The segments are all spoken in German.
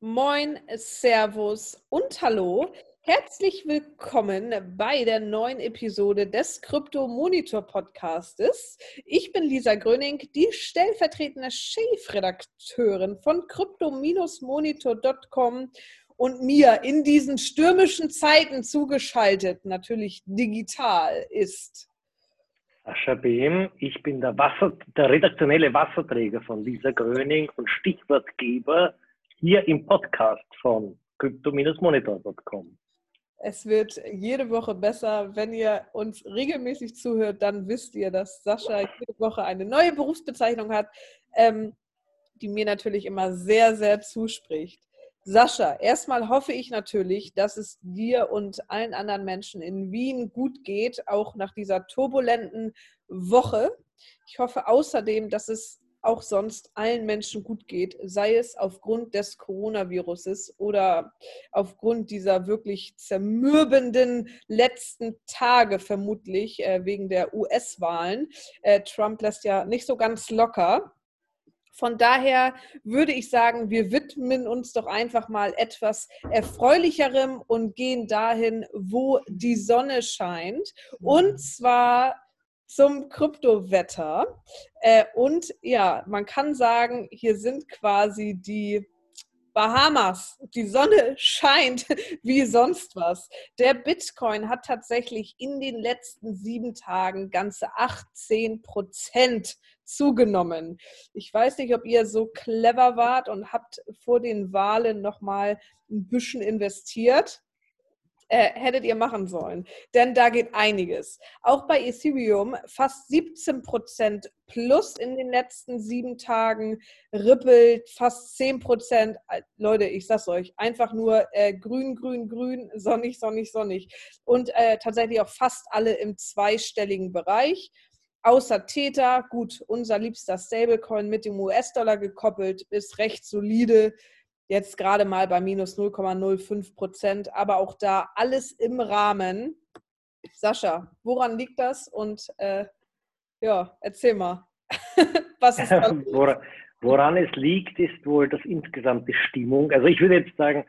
Moin, Servus und Hallo. Herzlich willkommen bei der neuen Episode des Krypto Monitor Podcastes. Ich bin Lisa Gröning, die stellvertretende Chefredakteurin von crypto-monitor.com und mir in diesen stürmischen Zeiten zugeschaltet, natürlich digital, ist Sascha Behm. Ich bin der, Wasser, der redaktionelle Wasserträger von Lisa Gröning und Stichwortgeber hier im Podcast von crypto-monitor.com. Es wird jede Woche besser. Wenn ihr uns regelmäßig zuhört, dann wisst ihr, dass Sascha jede Woche eine neue Berufsbezeichnung hat, ähm, die mir natürlich immer sehr, sehr zuspricht. Sascha, erstmal hoffe ich natürlich, dass es dir und allen anderen Menschen in Wien gut geht, auch nach dieser turbulenten Woche. Ich hoffe außerdem, dass es auch sonst allen Menschen gut geht, sei es aufgrund des Coronaviruses oder aufgrund dieser wirklich zermürbenden letzten Tage vermutlich äh, wegen der US-Wahlen. Äh, Trump lässt ja nicht so ganz locker. Von daher würde ich sagen, wir widmen uns doch einfach mal etwas Erfreulicherem und gehen dahin, wo die Sonne scheint. Und mhm. zwar zum Kryptowetter. Äh, und ja, man kann sagen, hier sind quasi die Bahamas, die Sonne scheint wie sonst was. Der Bitcoin hat tatsächlich in den letzten sieben Tagen ganze 18 Prozent zugenommen. Ich weiß nicht, ob ihr so clever wart und habt vor den Wahlen nochmal ein bisschen investiert äh, hättet ihr machen sollen. Denn da geht einiges. Auch bei Ethereum fast 17 Prozent plus in den letzten sieben Tagen. Ripple fast 10 Prozent. Leute, ich sag's euch, einfach nur äh, grün, grün, grün, sonnig, sonnig, sonnig. Und äh, tatsächlich auch fast alle im zweistelligen Bereich. Außer Theta, gut, unser liebster Stablecoin mit dem US-Dollar gekoppelt, ist recht solide jetzt gerade mal bei minus 0,05 Prozent, aber auch da alles im Rahmen. Sascha, woran liegt das? Und äh, ja, erzähl mal. Was ist da woran, woran es liegt, ist wohl das insgesamte Stimmung. Also ich würde jetzt sagen,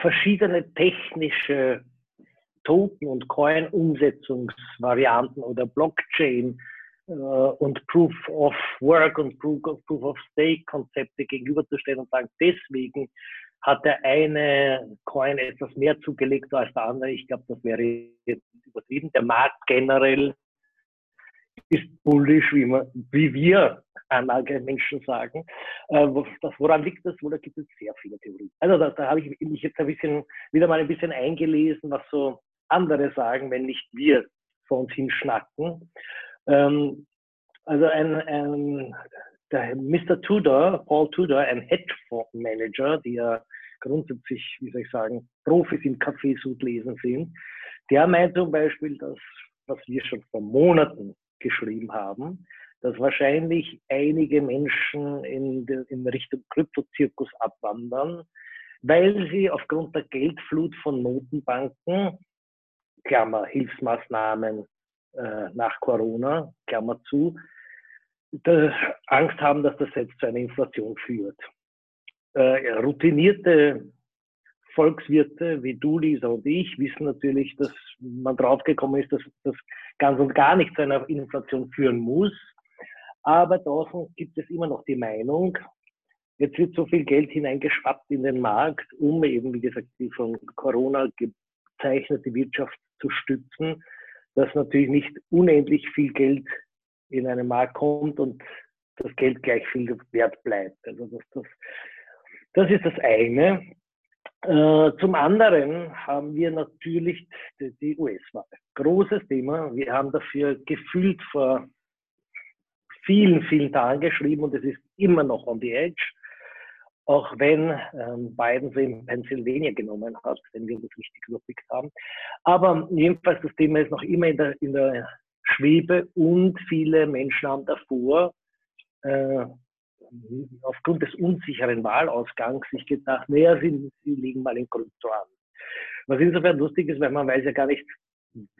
verschiedene technische Token- und Coin-Umsetzungsvarianten oder Blockchain- und Proof of Work und Proof of, Stake Konzepte gegenüberzustellen und sagen, deswegen hat der eine Coin etwas mehr zugelegt als der andere. Ich glaube, das wäre jetzt übertrieben. Der Markt generell ist bullish, wie, man, wie wir einige Menschen sagen. Äh, das, woran liegt das? Wo da gibt es sehr viele Theorien. Also da, da habe ich mich jetzt ein bisschen, wieder mal ein bisschen eingelesen, was so andere sagen, wenn nicht wir vor uns hinschnacken. Ähm, also ein, ein der Mr. Tudor, Paul Tudor, ein Hedgefondsmanager, der grundsätzlich, wie soll ich sagen, Profis im Kaffeesud lesen sind, der meint zum Beispiel, dass, was wir schon vor Monaten geschrieben haben, dass wahrscheinlich einige Menschen in, de, in Richtung Kryptozirkus abwandern, weil sie aufgrund der Geldflut von Notenbanken, Klammer, Hilfsmaßnahmen, äh, nach Corona, Klammer zu, Angst haben, dass das jetzt zu einer Inflation führt. Äh, routinierte Volkswirte wie du, Lisa und ich wissen natürlich, dass man draufgekommen ist, dass das ganz und gar nicht zu einer Inflation führen muss. Aber draußen gibt es immer noch die Meinung, jetzt wird so viel Geld hineingeschwappt in den Markt, um eben, wie gesagt, die von Corona gezeichnete Wirtschaft zu stützen, dass natürlich nicht unendlich viel Geld in einen Markt kommt und das Geld gleich viel wert bleibt. Also das, das, das ist das eine. Äh, zum anderen haben wir natürlich die, die US-Wahl. Großes Thema. Wir haben dafür gefühlt vor vielen, vielen Tagen geschrieben und es ist immer noch on the edge auch wenn ähm, Biden sie in Pennsylvania genommen hat, wenn wir das richtig überblickt haben. Aber jedenfalls, das Thema ist noch immer in der, in der Schwebe und viele Menschen haben davor, äh, aufgrund des unsicheren Wahlausgangs, sich gedacht, naja, sie, sie liegen mal in Krypto an. Was insofern lustig ist, weil man weiß ja gar nicht,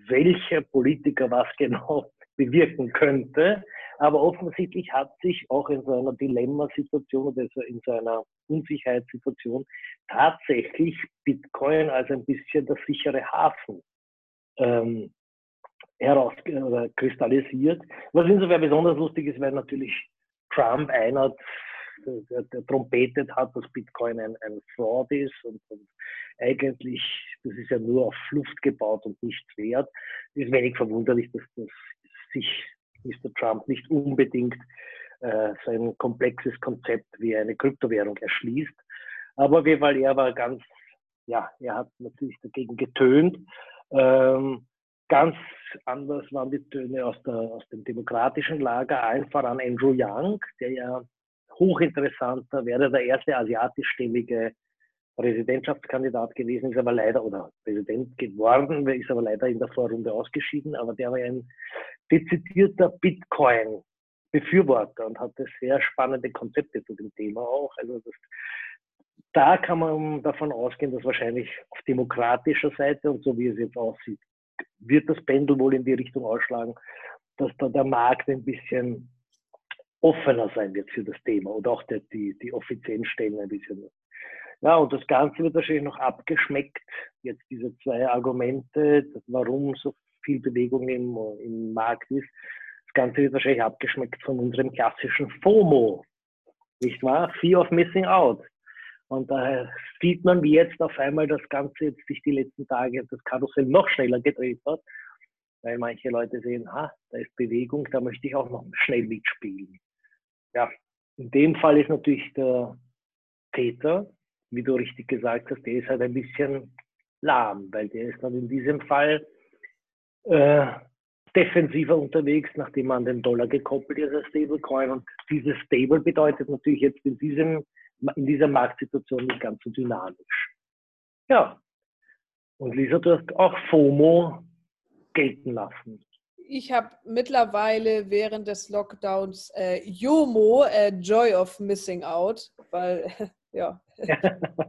welcher Politiker was genau bewirken könnte. Aber offensichtlich hat sich auch in so einer Dilemmasituation oder in so einer Unsicherheitssituation tatsächlich Bitcoin als ein bisschen der sichere Hafen ähm, herauskristallisiert. Was insofern besonders lustig ist, weil natürlich Trump einer der, der trompetet hat, dass Bitcoin ein, ein Fraud ist und, und, eigentlich, das ist ja nur auf Luft gebaut und nichts wert. Ist wenig verwunderlich, dass das sich Mr. Trump nicht unbedingt äh, sein komplexes Konzept wie eine Kryptowährung erschließt. Aber weil er war ganz, ja, er hat natürlich dagegen getönt. Ähm, ganz anders waren die Töne aus, der, aus dem demokratischen Lager, allen voran Andrew Young, der ja hochinteressanter, wäre der erste asiatischstämmige Präsidentschaftskandidat gewesen, ist aber leider, oder Präsident geworden, ist aber leider in der Vorrunde ausgeschieden, aber der war ein dezidierter Bitcoin-Befürworter und hatte sehr spannende Konzepte zu dem Thema auch. Also das, da kann man davon ausgehen, dass wahrscheinlich auf demokratischer Seite und so wie es jetzt aussieht, wird das Pendel wohl in die Richtung ausschlagen, dass da der Markt ein bisschen offener sein wird für das Thema und auch die, die, die offiziellen Stellen ein bisschen. Ja, und das Ganze wird wahrscheinlich noch abgeschmeckt. Jetzt diese zwei Argumente, warum so viel Bewegung im, im Markt ist. Das Ganze wird wahrscheinlich abgeschmeckt von unserem klassischen FOMO. Nicht wahr? Fear of Missing Out. Und da sieht man, wie jetzt auf einmal das Ganze jetzt sich die letzten Tage, das Karussell noch schneller gedreht hat, weil manche Leute sehen, ha, da ist Bewegung, da möchte ich auch noch schnell mitspielen ja, in dem Fall ist natürlich der Täter, wie du richtig gesagt hast, der ist halt ein bisschen lahm, weil der ist dann in diesem Fall äh, defensiver unterwegs, nachdem man den Dollar gekoppelt ist als Stablecoin. Und dieses Stable bedeutet natürlich jetzt in, diesem, in dieser Marktsituation nicht ganz so dynamisch. Ja. Und Lisa, du hast auch FOMO gelten lassen ich habe mittlerweile während des Lockdowns äh, JOMO, äh, Joy of Missing Out, weil ja,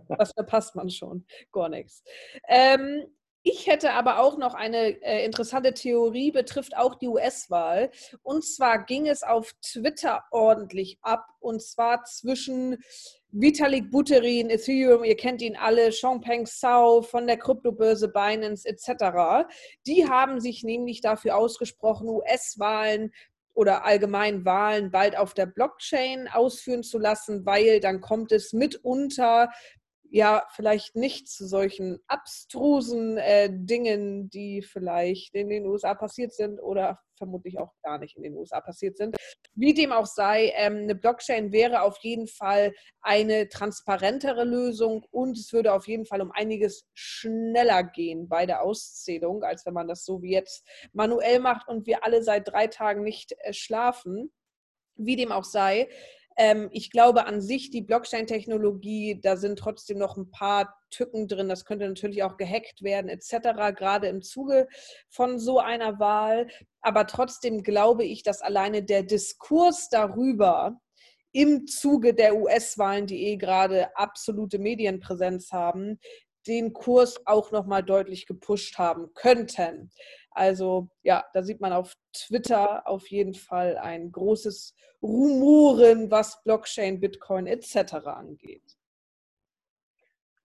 was verpasst man schon? Gar nichts. Ähm, ich hätte aber auch noch eine äh, interessante Theorie, betrifft auch die US-Wahl. Und zwar ging es auf Twitter ordentlich ab. Und zwar zwischen Vitalik Buterin, Ethereum, ihr kennt ihn alle, Chongpeng Zhao von der Kryptobörse Binance etc. Die haben sich nämlich dafür ausgesprochen, US-Wahlen oder allgemein Wahlen bald auf der Blockchain ausführen zu lassen, weil dann kommt es mitunter ja vielleicht nicht zu solchen abstrusen äh, Dingen, die vielleicht in den USA passiert sind oder vermutlich auch gar nicht in den USA passiert sind. Wie dem auch sei, ähm, eine Blockchain wäre auf jeden Fall eine transparentere Lösung und es würde auf jeden Fall um einiges schneller gehen bei der Auszählung, als wenn man das so wie jetzt manuell macht und wir alle seit drei Tagen nicht äh, schlafen. Wie dem auch sei, ähm, ich glaube an sich, die Blockchain-Technologie, da sind trotzdem noch ein paar Tücken drin. Das könnte natürlich auch gehackt werden, etc., gerade im Zuge von so einer Wahl. Aber trotzdem glaube ich, dass alleine der Diskurs darüber, im Zuge der US-Wahlen, die eh gerade absolute Medienpräsenz haben, den Kurs auch nochmal deutlich gepusht haben könnten. Also ja, da sieht man auf Twitter auf jeden Fall ein großes Rumoren, was Blockchain, Bitcoin etc. angeht.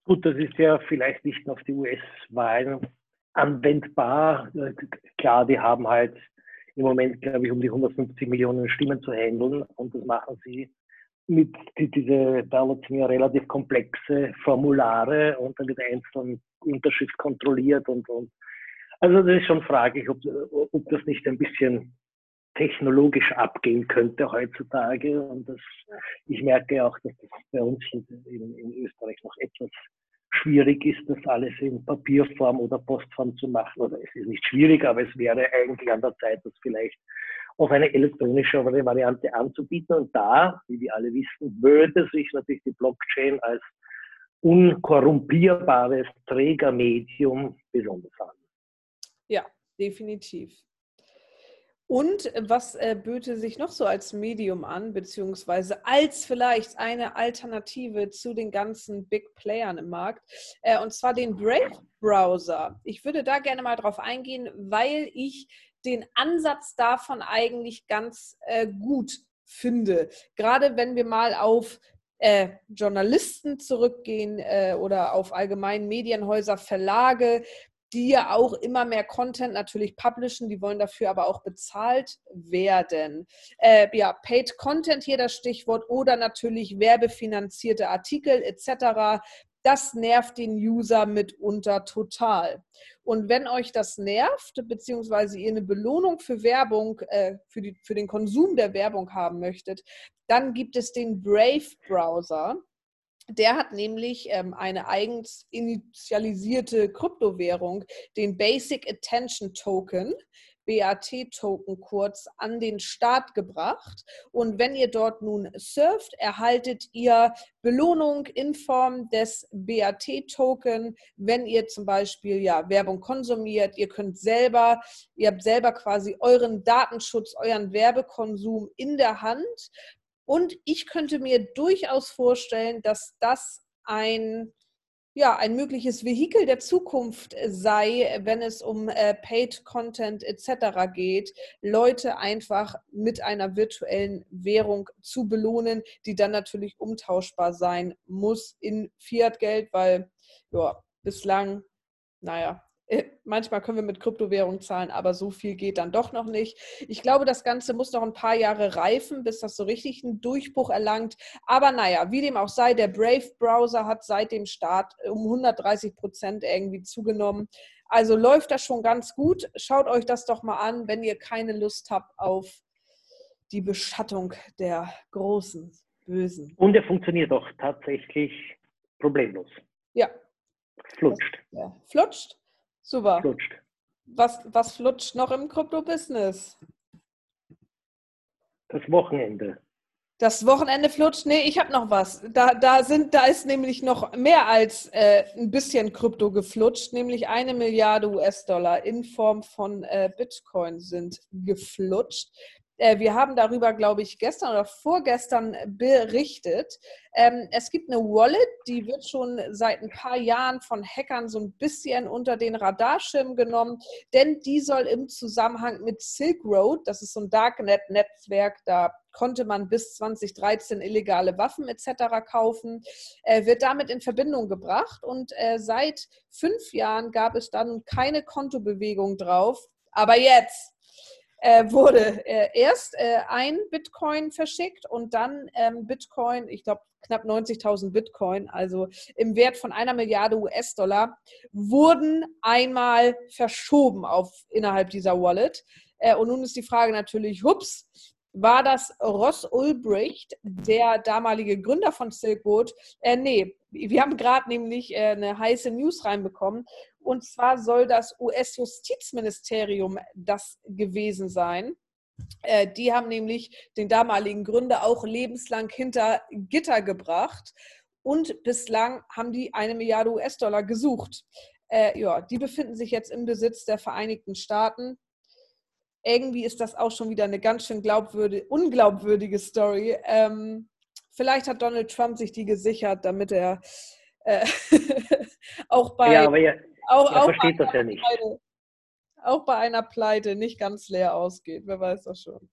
Gut, das ist ja vielleicht nicht auf die US-Wahlen anwendbar. Klar, die haben halt im Moment, glaube ich, um die 150 Millionen Stimmen zu handeln und das machen sie mit die, diese dauert mir relativ komplexe Formulare und dann wird einzeln Unterschrift kontrolliert und, und also das ist schon fraglich, ob, ob das nicht ein bisschen technologisch abgehen könnte heutzutage. Und das, ich merke auch, dass das bei uns in, in Österreich noch etwas schwierig ist, das alles in Papierform oder Postform zu machen. Oder es ist nicht schwierig, aber es wäre eigentlich an der Zeit, das vielleicht auf eine elektronische Variante anzubieten. Und da, wie wir alle wissen, würde sich natürlich die Blockchain als unkorrumpierbares Trägermedium besonders an. Ja, definitiv. Und äh, was äh, böte sich noch so als Medium an, beziehungsweise als vielleicht eine Alternative zu den ganzen Big Playern im Markt, äh, und zwar den Brave Browser. Ich würde da gerne mal drauf eingehen, weil ich den Ansatz davon eigentlich ganz äh, gut finde. Gerade wenn wir mal auf äh, Journalisten zurückgehen äh, oder auf allgemein Medienhäuser, Verlage, die ja auch immer mehr Content natürlich publishen, die wollen dafür aber auch bezahlt werden. Äh, ja, Paid Content hier das Stichwort oder natürlich werbefinanzierte Artikel etc. Das nervt den User mitunter total. Und wenn euch das nervt, beziehungsweise ihr eine Belohnung für Werbung, äh, für, die, für den Konsum der Werbung haben möchtet, dann gibt es den Brave-Browser. Der hat nämlich ähm, eine eigens initialisierte Kryptowährung, den Basic Attention Token. BAT-Token kurz an den Start gebracht. Und wenn ihr dort nun surft, erhaltet ihr Belohnung in Form des BAT-Token, wenn ihr zum Beispiel ja, Werbung konsumiert. Ihr könnt selber, ihr habt selber quasi euren Datenschutz, euren Werbekonsum in der Hand. Und ich könnte mir durchaus vorstellen, dass das ein, ja, ein mögliches Vehikel der Zukunft sei, wenn es um äh, Paid Content etc. geht, Leute einfach mit einer virtuellen Währung zu belohnen, die dann natürlich umtauschbar sein muss in Fiat-Geld, weil ja, bislang, naja, äh, manchmal können wir mit Kryptowährung zahlen, aber so viel geht dann doch noch nicht. Ich glaube, das Ganze muss noch ein paar Jahre reifen, bis das so richtig einen Durchbruch erlangt. Aber naja, wie dem auch sei, der Brave-Browser hat seit dem Start um 130 Prozent irgendwie zugenommen. Also läuft das schon ganz gut. Schaut euch das doch mal an, wenn ihr keine Lust habt auf die Beschattung der großen Bösen. Und er funktioniert auch tatsächlich problemlos. Ja. Flutscht. Ja, flutscht. Super. Flutscht. Was, was flutscht noch im Krypto-Business? Das Wochenende. Das Wochenende flutscht? Nee, ich habe noch was. Da, da, sind, da ist nämlich noch mehr als äh, ein bisschen Krypto geflutscht, nämlich eine Milliarde US-Dollar in Form von äh, Bitcoin sind geflutscht. Äh, wir haben darüber, glaube ich, gestern oder vorgestern berichtet. Ähm, es gibt eine Wallet, die wird schon seit ein paar Jahren von Hackern so ein bisschen unter den Radarschirm genommen, denn die soll im Zusammenhang mit Silk Road, das ist so ein Darknet-Netzwerk, da konnte man bis 2013 illegale Waffen etc. kaufen, äh, wird damit in Verbindung gebracht. Und äh, seit fünf Jahren gab es dann keine Kontobewegung drauf. Aber jetzt, äh, wurde äh, erst äh, ein Bitcoin verschickt und dann ähm, Bitcoin, ich glaube knapp 90.000 Bitcoin, also im Wert von einer Milliarde US-Dollar, wurden einmal verschoben auf innerhalb dieser Wallet. Äh, und nun ist die Frage natürlich, hups, war das Ross Ulbricht, der damalige Gründer von Silk Road? Äh, nee, wir haben gerade nämlich äh, eine heiße News reinbekommen. Und zwar soll das US-Justizministerium das gewesen sein. Äh, die haben nämlich den damaligen Gründer auch lebenslang hinter Gitter gebracht. Und bislang haben die eine Milliarde US-Dollar gesucht. Äh, ja, die befinden sich jetzt im Besitz der Vereinigten Staaten irgendwie ist das auch schon wieder eine ganz schön glaubwürdig, unglaubwürdige Story. Ähm, vielleicht hat Donald Trump sich die gesichert, damit er äh, auch bei ja, aber er, auch, er auch versteht das ja nicht. Pleite, auch bei einer Pleite nicht ganz leer ausgeht. Wer weiß das schon.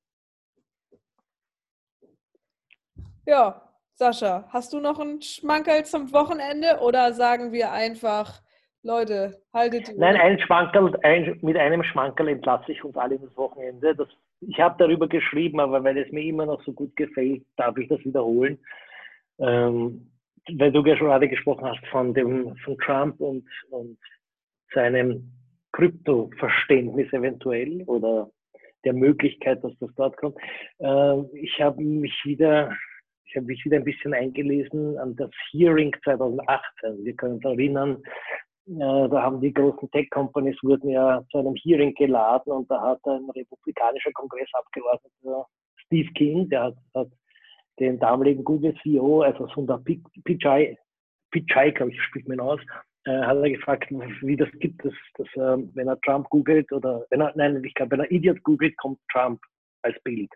Ja, Sascha, hast du noch einen Schmankerl zum Wochenende oder sagen wir einfach, Leute, haltet die Nein, ein Schmankerl, ein, mit einem Schmankerl entlasse ich uns alle ins Wochenende. Das, ich habe darüber geschrieben, aber weil es mir immer noch so gut gefällt, darf ich das wiederholen. Ähm, weil du ja schon gerade gesprochen hast von dem von Trump und, und seinem Krypto-Verständnis eventuell oder der Möglichkeit, dass das dort kommt. Äh, ich habe mich wieder ich habe mich wieder ein bisschen eingelesen an das Hearing 2018. Wir können uns erinnern, da haben die großen Tech-Companies wurden ja zu einem Hearing geladen und da hat ein republikanischer Kongressabgeordneter Steve King, der hat, hat den damaligen Google-CEO, also Sundar Pichai, Pichai, glaube ich, spricht man aus, äh, hat er gefragt, wie das gibt, dass, dass äh, wenn er Trump googelt oder wenn er, nein, ich glaube, wenn er Idiot googelt, kommt Trump als Bild.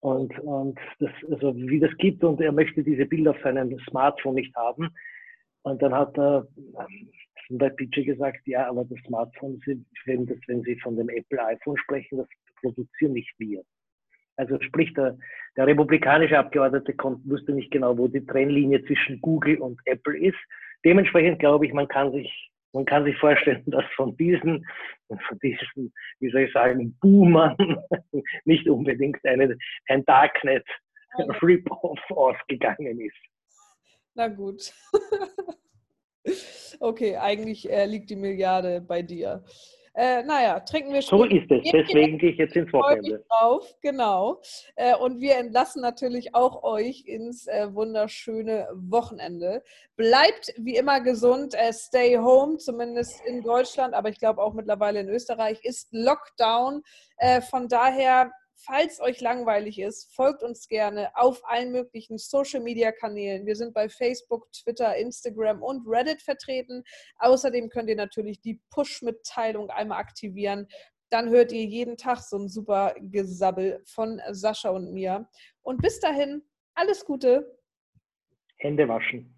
Und, und das, also wie das gibt und er möchte diese Bilder auf seinem Smartphone nicht haben. Und dann hat er Und bei PJ gesagt, ja, aber das Smartphone, wenn, das, wenn Sie von dem Apple iPhone sprechen, das produzieren nicht wir. Also sprich, der, der republikanische Abgeordnete wusste nicht genau, wo die Trennlinie zwischen Google und Apple ist. Dementsprechend glaube ich, man kann sich, man kann sich vorstellen, dass von diesen, von diesen, wie soll ich sagen, Boomern nicht unbedingt eine, ein Darknet Rip-Off ausgegangen ist. Na gut. Okay, eigentlich äh, liegt die Milliarde bei dir. Äh, naja, trinken wir schon. So ist es, deswegen gehe ich jetzt ins Wochenende. Drauf, genau. Äh, und wir entlassen natürlich auch euch ins äh, wunderschöne Wochenende. Bleibt wie immer gesund, äh, stay home, zumindest in Deutschland, aber ich glaube auch mittlerweile in Österreich ist Lockdown. Äh, von daher Falls euch langweilig ist, folgt uns gerne auf allen möglichen Social-Media-Kanälen. Wir sind bei Facebook, Twitter, Instagram und Reddit vertreten. Außerdem könnt ihr natürlich die Push-Mitteilung einmal aktivieren. Dann hört ihr jeden Tag so ein super Gesabbel von Sascha und mir. Und bis dahin, alles Gute. Hände waschen.